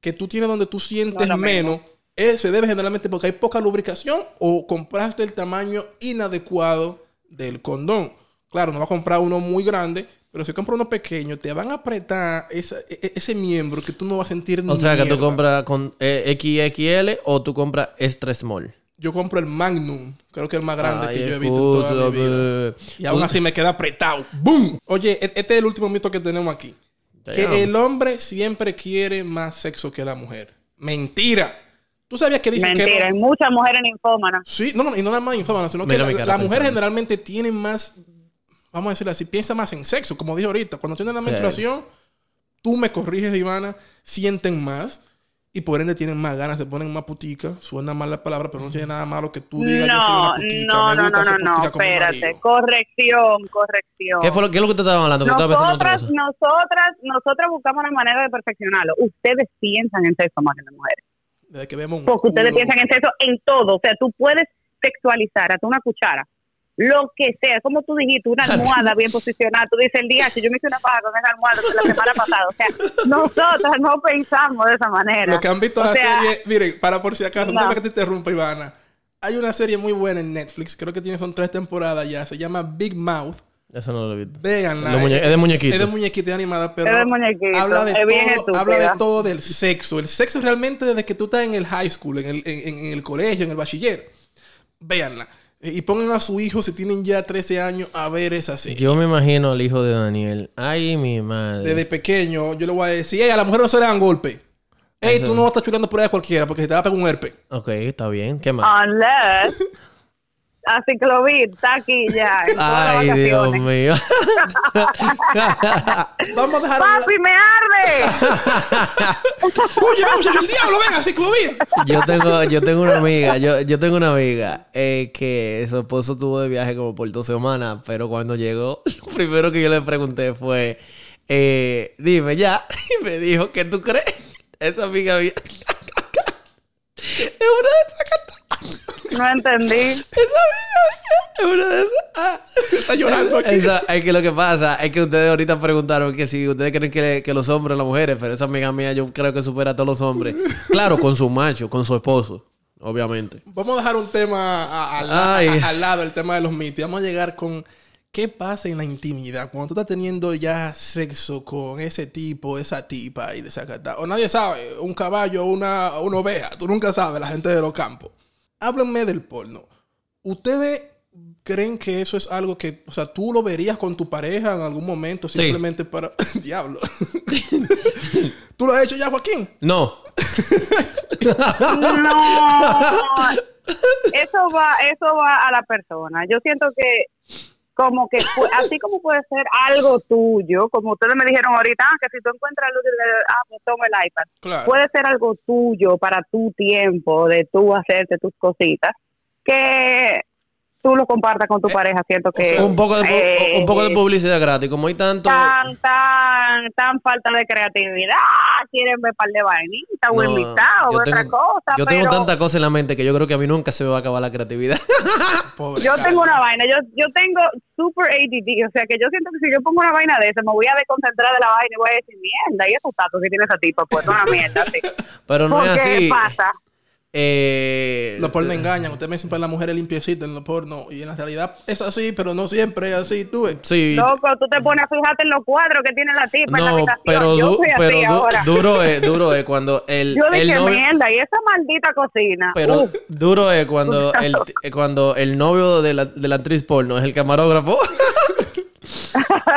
que tú tienes donde tú sientes No menos es- se debe generalmente porque hay poca lubricación o compraste el tamaño inadecuado del condón. Claro, no vas a comprar uno muy grande, pero si compras uno pequeño, te van a apretar esa- e- e- ese miembro que tú no vas a sentir O sea, que tú compras con eh, XXL o tú compras extra small. Yo compro el Magnum, creo que es el más grande Ay, que yo he visto en toda mi vida. Y aún así me queda apretado. ¡Boom! Oye, e- este es el último mito que tenemos aquí. Damn. Que el hombre siempre quiere más sexo que la mujer. Mentira. ¿Tú sabías que dicen Mentira, que hay no? muchas mujeres ninfómanas. Sí, no, no, y no nada más infómana, sino que Mira la, mi cara la mujer pensando. generalmente tiene más, vamos a decirlo así, piensa más en sexo, como dije ahorita. Cuando tienen la menstruación, tú me corriges, Ivana, sienten más y por ende tienen más ganas, se ponen más putica. Suena mal la palabra, pero no tiene nada malo que tú digas yo soy una No, putica. no, me no, gusta no, no, espérate. marido". Corrección, corrección. ¿Qué, fue lo, ¿Qué es lo que te estaban hablando? Nosotras, otra cosa. nosotras, nosotras buscamos una manera de perfeccionarlo. Ustedes piensan en sexo más que las mujeres. Desde que vemos un Porque ustedes piensan en sexo en todo. O sea, tú puedes sexualizar hasta una cuchara. Lo que sea, como tú dijiste, una almohada bien posicionada. Tú dices el día, si yo me hice una paja con esa almohada la semana pasada. O sea, nosotras no pensamos de esa manera. Los que han visto O la sea, serie, miren, para por si acaso, no que te interrumpa, Ivana. Hay una serie muy buena en Netflix, creo que tiene son tres temporadas ya, se llama Big Mouth. Eso no lo he visto. Véanla. Es de muñe- es de muñequito. Es de muñequito, animada, pero Es de muñequito, habla de es todo, habla de todo del sexo. El sexo realmente desde que tú estás en el high school, en el, en, en el colegio, en el bachiller. Véanla. Eh, Y pongan a su hijo, si tienen ya 13 años, a ver esa serie. Yo me imagino al hijo de Daniel. Ay, mi madre. Desde pequeño, yo le voy a decir, "Ey, a la mujer no se le dan golpe. Ey, Eso. tú no vas a estar chuleando por ahí a cualquiera porque se te va a pegar un herpes. Ok, está bien. ¿Qué más? Unless a Ciclovir está aquí ya. Ay, Dios mío. [laughs] Vamos a dejar... ¡Papi, me arde! [laughs] ¡Oye, vamos, el diablo! ¡Venga, ciclovir! yo tengo, yo tengo una amiga, yo, yo tengo una amiga eh, que su esposo estuvo de viaje como por dos semanas, pero cuando llegó, [laughs] lo primero que yo le pregunté fue, eh, dime ya, y me dijo, ¿qué tú crees? Esa amiga mía. es una de esas No entendí. esa amiga mía, es una de esas. ah. [laughs] Está llorando aquí. Esa- es que lo que pasa es que ustedes ahorita preguntaron que si ustedes creen que, que los hombres o las mujeres, pero esa amiga mía yo creo que supera a todos los hombres. Claro, con su macho, con su esposo, obviamente. Vamos a dejar un tema a- a- a- Ay. a- al lado, el tema de los mitos. Y Vamos a llegar con qué pasa en la intimidad. Cuando tú estás teniendo ya sexo con ese tipo, esa tipa y desacatado. O nadie sabe, un caballo o una, una oveja. Tú nunca sabes, la gente de los campos. Háblenme del porno. ¿Ustedes creen que eso es algo que, o sea, tú lo verías con tu pareja en algún momento Sí. simplemente para... [laughs] Diablo. [laughs] ¿Tú lo has hecho ya, Joaquín? No. No. [laughs] Eso va, eso va a la persona. Yo siento que como que así como puede ser algo tuyo, como ustedes me dijeron ahorita, ah, que si tú encuentras luz, ah, pues toma el iPad. Claro. Puede ser algo tuyo para tu tiempo, de tú hacerte tus cositas, que tú lo compartas con tu pareja, siento que... Un poco, de, eh, un poco de publicidad gratis. Como hay tanto. tan, tan, tan falta de creatividad. Quieren ver par de vainitas o No, invitados, yo o otra tengo- cosa. Yo tengo pero tanta cosa en la mente que yo creo que a mí nunca se me va a acabar la creatividad. Pobre [laughs] Yo tengo una vaina, yo, yo tengo super ADD, o sea que yo siento que si yo pongo una vaina de eso, me voy a desconcentrar de la vaina y voy a decir, mierda, y esos tatos que tiene esa tipa, pues una mierda, sí. [laughs] Pero no es ¿Por qué así. pasa? Eh, Los porno engañan. Usted me siempre las mujeres limpiecitas en los porno. Y en la realidad es así, pero no siempre es así, tú ves. Sí. Loco, tú te pones a fijarte en los cuadros que tiene la tipa en la habitación. pero, yo soy pero así du- ahora. duro es, [laughs] duro es cuando el, yo el dije, novio, mierda, y esa maldita cocina. pero Uf, duro es cuando el, eh, cuando el novio de la, de la actriz porno es el camarógrafo. [laughs]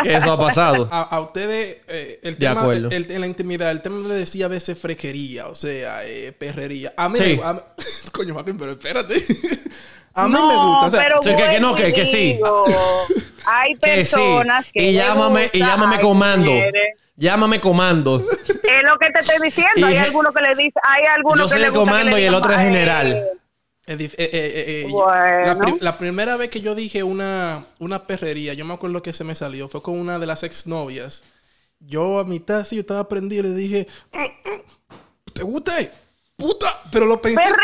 Que [laughs] Eso ha pasado. A, a ustedes, eh, el De tema acuerdo. el- en la intimidad, el tema le decía a veces frequería, o sea, eh, perrería. A mí, Sí. me- a mí- [laughs] coño, Joaquín, pero espérate. [laughs] a mí no, me gusta. O sea, pero Sí, que- no, que- y que sí. Hay Que sí. personas que. Y le llámame, y llámame comando. mujeres. Llámame comando. Es lo que te estoy diciendo. Y hay algunos que le dicen, hay algunos Yo que soy le el que comando le y el otro es "Ay, general". Eh, eh, eh, Bueno. la, pri- la primera vez que yo dije una, una perrería, yo me acuerdo que se me salió, fue con una de las exnovias. Yo a mitad, sí, yo estaba prendido y le dije, "Mm, mm, ¿te gusta? Puta, pero lo pensé tanto,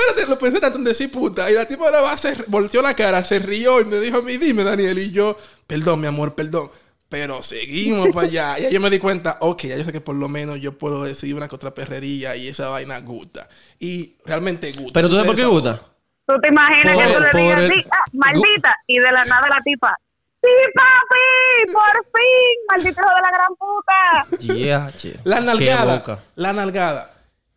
espérate, lo pensé tanto en decir puta. Y la tipa de la base volteó la cara, se rió y me dijo a mí, dime Daniel. Y yo, perdón, mi amor, perdón. Pero seguimos para allá. Y ahí yo me di cuenta, ok, ya yo sé que por lo menos yo puedo decir una que otra perrería y esa vaina gusta. Y realmente gusta. Pero tú sabes por qué gusta. Tú te imaginas Por que tú el- le digas el- así, ah, maldita, y de la nada la tipa, sí, papi, por fin, maldito hijo de la gran puta. Yeah, che. La nalgada. La nalgada.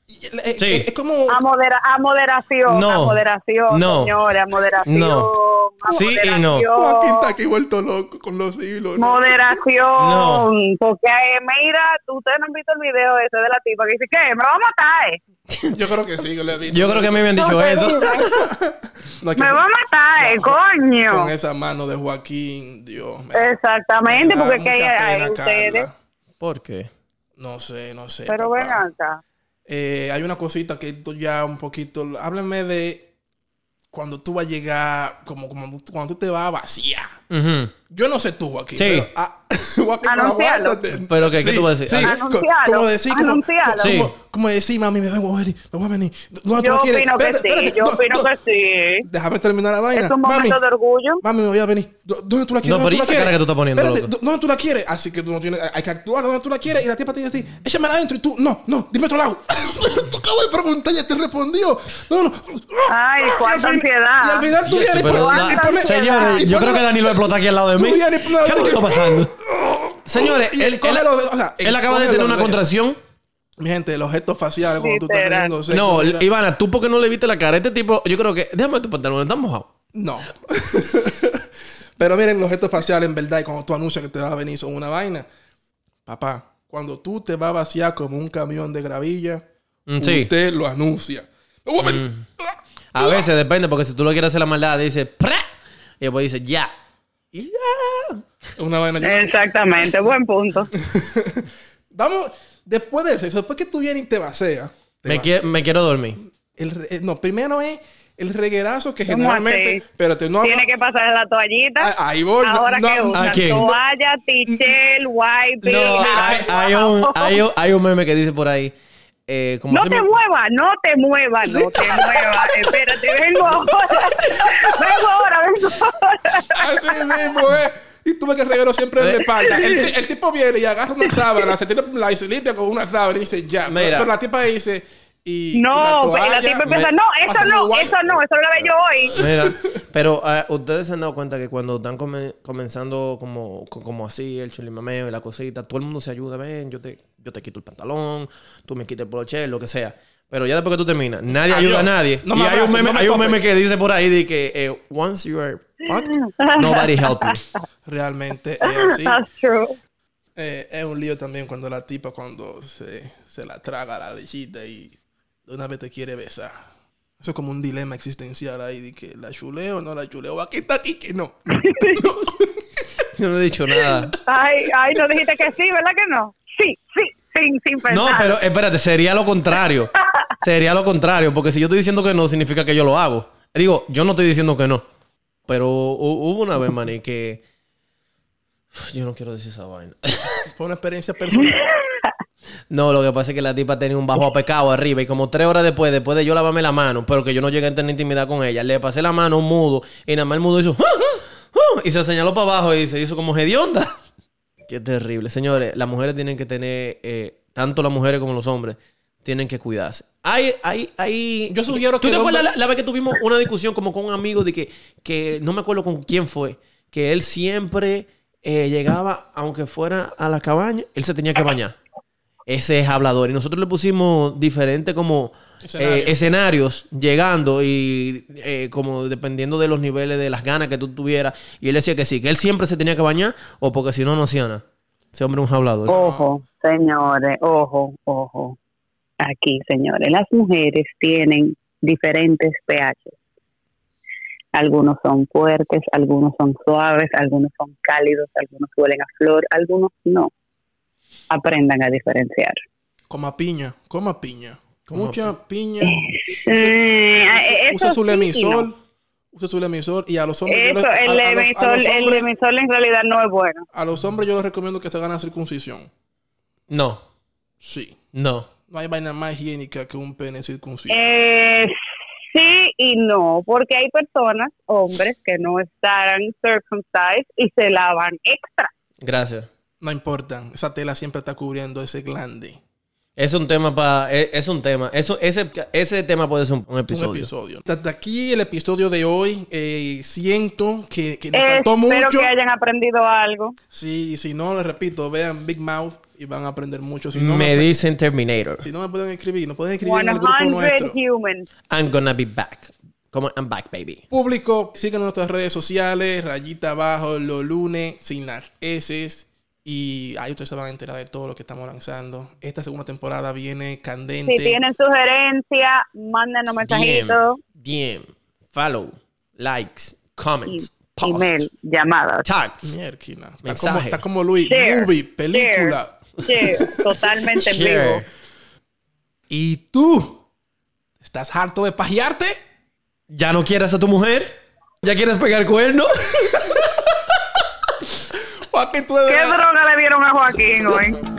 Sí. Es como. A, modera- a moderación, No. a moderación, No. señores, a moderación. No. a Sí y no. moderación. Joaquín está aquí vuelto loco con los hilos. ¿no? Moderación, No. porque eh, mira, ustedes no han visto el video ese de la tipa que dice, ¿qué? ¿Me va a matar? eh? [laughs] Yo creo que sí, yo le he dicho. Yo creo que a mí me han dicho eso. [laughs] que Me va a matar, eh, coño. Con esa mano de Joaquín, Dios. me- Exactamente, porque es que hay, hay ustedes. ¿Por qué? No sé, no sé. Pero papá. ven acá. Eh, hay una cosita que tú ya un poquito. Háblame de cuando tú vas a llegar, como, como cuando tú te vas a vaciar. Yo no sé tú, Joaquín. Sí. Pero, ah, [laughs] Joaquín, pero Anuncialo. aguántate. ¿Pero qué? ¿Qué tú vas a decir? Sí, Anuncialo. como decir, como. Sí. como, como decir, mami, me voy a venir, me voy a venir. ¿Dónde tú Yo la quieres? opino que Espérate, sí, espérate, yo no, opino no, que sí. Déjame terminar la vaina. Es un mami, momento de orgullo. Mami, me voy a venir. ¿Dó- ¿Dónde tú la quieres? No, ¿Dónde pero tú la esa cara que tú estás poniendo, Espérate, loco. ¿dó- ¿dónde tú la quieres? Así que tú no tienes, hay que actuar ¿dónde tú la quieres. Y la tipa te dice así, échamela adentro. Y tú, no, no, dime otro lado. [laughs] tú acabo de preguntar, ya te respondió. No, no. Ay, Y cuánta ansiedad. Y al final tú vienes y pones- y señores, y yo creo que Daniel va a explotar aquí al lado de mí. Vienes ¿Qué es lo que está pasando? [laughs] Señores, él, él- cógelo de- o sea, él acaba de tener una contracción. Mi gente, los gestos faciales cuando tú estás teniendo sexo. No, mira. Ivana, tú porque no le viste la cara. Este tipo, yo creo que. Déjame tu pantalón, está mojado. No. [laughs] Pero miren, los gestos faciales en verdad, y cuando tú anuncias que te vas a venir son una vaina. Papá, cuando tú te vas a vaciar como un camión de gravilla, Mm, sí. usted lo anuncia. Voy a. A veces depende, porque si tú lo quieres hacer la maldad, dice ¡Pra! Y después dice ya. Y ya. Una vaina. Exactamente, buen punto. [laughs] Vamos, después del sexo, después que tú vienes y te vaceas. te Me, va- qui- me quiero dormir. el eh, no, primero es el reguerazo que ¿Cómo generalmente. Espérate, no Tiene que pasar la toallita. Ah, ahí voy, no- Ahora no- que ¿a usan quién? toalla, tichel, wipe. No, hay, hay [laughs] un, hay, un, hay un meme que dice por ahí. Eh, como No te me- muevas, no te muevas, no te [laughs] muevas. Espérate, vengo ahora. [laughs] Vengo ahora, vengo ahora. Así mismo, eh. Y tú ves que el reguero siempre es de espalda. El, el tipo viene y agarra una sábana, se tira la y se limpia con una sábana y dice ya. Mira. Pero la tipa dice. Y, No, y la, tipa empieza, no, eso no, eso no, eso lo grabé yo hoy. Mira, [laughs] pero eh, ustedes se han dado cuenta que cuando están come- comenzando como, co- como así, el chulimameo y la cosita, todo el mundo se ayuda, ven, yo te, yo te quito el pantalón, tú me quitas el broche, lo que sea. Pero ya después que tú terminas, nadie Adiós. ayuda a nadie. No y me hay un abraces, meme, no me hay un topes. meme que dice por ahí de que eh, once you are fucked, nobody help you. [laughs] Realmente es así. [laughs] That's true. Eh, es un lío también cuando la tipa, cuando se, se la traga la lechita y de una vez te quiere besar. Eso es como un dilema existencial ahí de que la chuleo o no la chuleo. Aquí está aquí que no. [laughs] [laughs] Yo no he dicho nada. Ay, ay, no dijiste que sí, ¿verdad que no? Sí, sí, sin, sin pensar. No, pero espérate, sería lo contrario. [laughs] Sería lo contrario, porque si yo estoy diciendo que no, significa que yo lo hago. Digo, yo no estoy diciendo que no. Pero hu- hubo una vez, maní, que... [sighs] Yo no quiero decir esa vaina. Fue una experiencia personal. No, lo que pasa es que la tipa tenía un bajo a pecado arriba y como tres horas después, después de yo lavarme la mano, pero que yo no llegué a tener intimidad con ella, le pasé la mano a un mudo y nada más el mudo hizo "Ah, ah, ah", y se señaló para abajo y se hizo como hedionda. [laughs] Qué terrible. Señores, las mujeres tienen que tener, eh, tanto las mujeres como los hombres, tienen que cuidarse. Hay, hay, hay... Yo sugiero ¿Tú que te el acuerdas la vez que tuvimos una discusión como con un amigo de que, que no me acuerdo con quién fue, que él siempre eh, llegaba, aunque fuera a la cabaña, él se tenía que bañar. Ese es hablador. Y nosotros le pusimos diferentes como Escenarios. eh, escenarios llegando y eh, como dependiendo de los niveles de las ganas que tú tuvieras. Y él decía que sí, que él siempre se tenía que bañar o porque si no, no hacía nada. Ese hombre es un hablador. Ojo, señores, ojo, ojo. Aquí, señores, las mujeres tienen diferentes pH. Algunos son fuertes, algunos son suaves, algunos son cálidos, algunos huelen a flor, algunos no. Aprendan a diferenciar. Coma piña, coma piña. Coma Mucha piña. Eh, eh, Usa su lemisol. no. Usa su lemisol. Y a los hombres. yo Eso, les- a- el a los- a los emisor, el emisor en realidad no es bueno. A los hombres yo les recomiendo que se hagan la circuncisión. No, Sí. no. No hay vaina más higiénica que un pene circuncido. Eh, sí y no, porque hay personas, hombres, que no están circumcised y se lavan extra. Gracias. No importa. Esa tela siempre está cubriendo ese glande. Es un tema para... Es, es un tema. Eso, ese, ese tema puede ser un, un episodio. Un episodio. Desde aquí el episodio de hoy. eh, siento que, que nos Eh, faltó espero mucho. que hayan aprendido algo. Sí, si no, les repito, vean Big Mouth y van a aprender mucho. Si no, me me, dicen Terminator. si no me pueden escribir, no pueden escribir en el grupo 100 nuestro. humans. I'm gonna be back. Como I'm back, baby. Público, sigan nuestras redes sociales, rayita abajo, los lunes, sin las S. Y ahí ustedes se van a enterar de todo lo que estamos lanzando. Esta segunda temporada viene candente. Si tienen sugerencias, mándenos mensajitos, DM, follow, likes, comments, posts, email, llamadas. tags. Está como, está como Luis. Share. Movie, película. Sí, totalmente en vivo. ¿Y tú? ¿Estás harto de pajearte? ¿Ya no quieres a tu mujer? ¿Ya quieres pegar cuerno? [laughs] Joaquín, tú de ¿Qué droga le dieron a Joaquín hoy?